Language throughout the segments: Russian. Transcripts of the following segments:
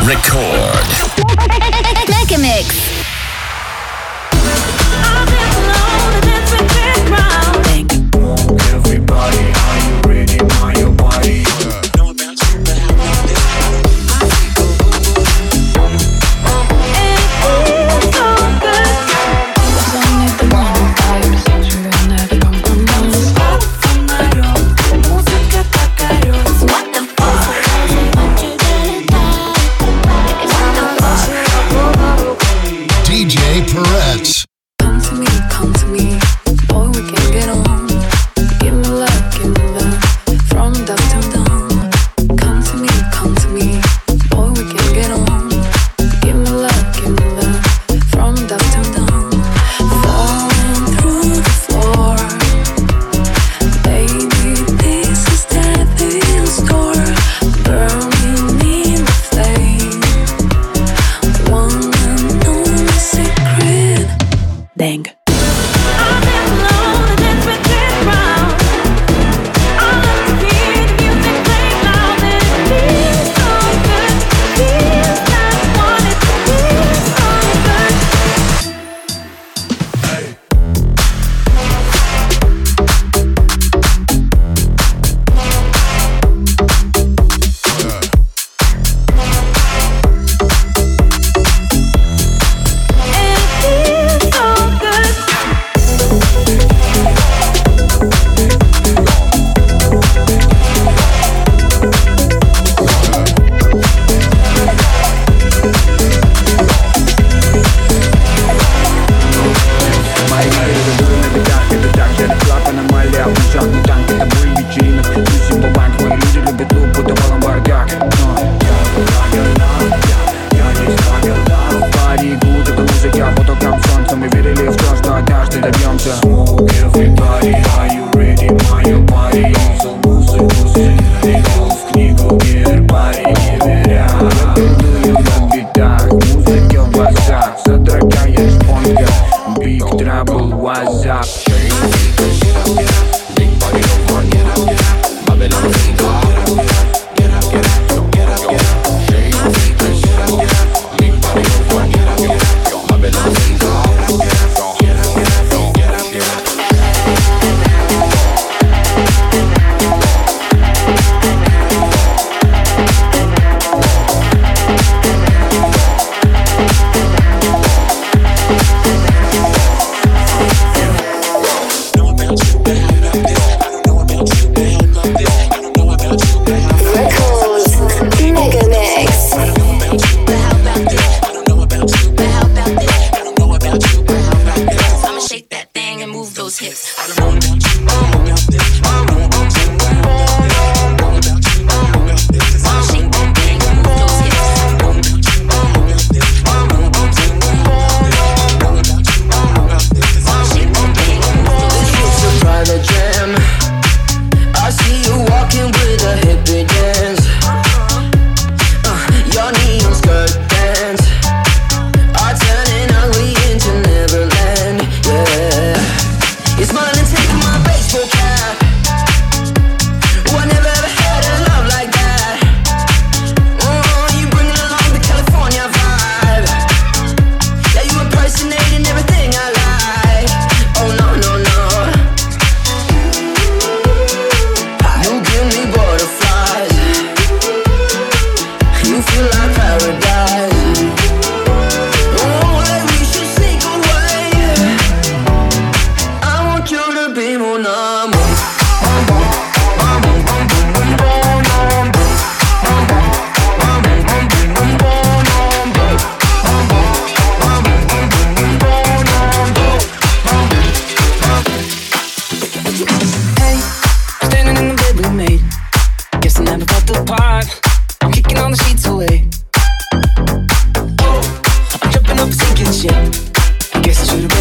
Record. Make a Mix. kiss to the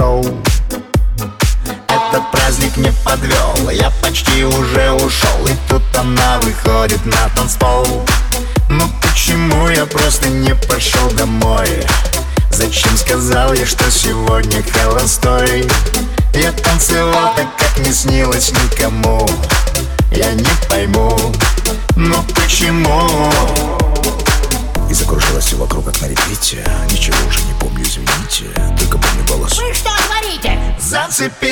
шоу Этот праздник не подвел Я почти уже ушел И тут она выходит на танцпол Ну почему я просто не пошел домой? Зачем сказал я, что сегодня холостой? gossiping.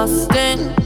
lost in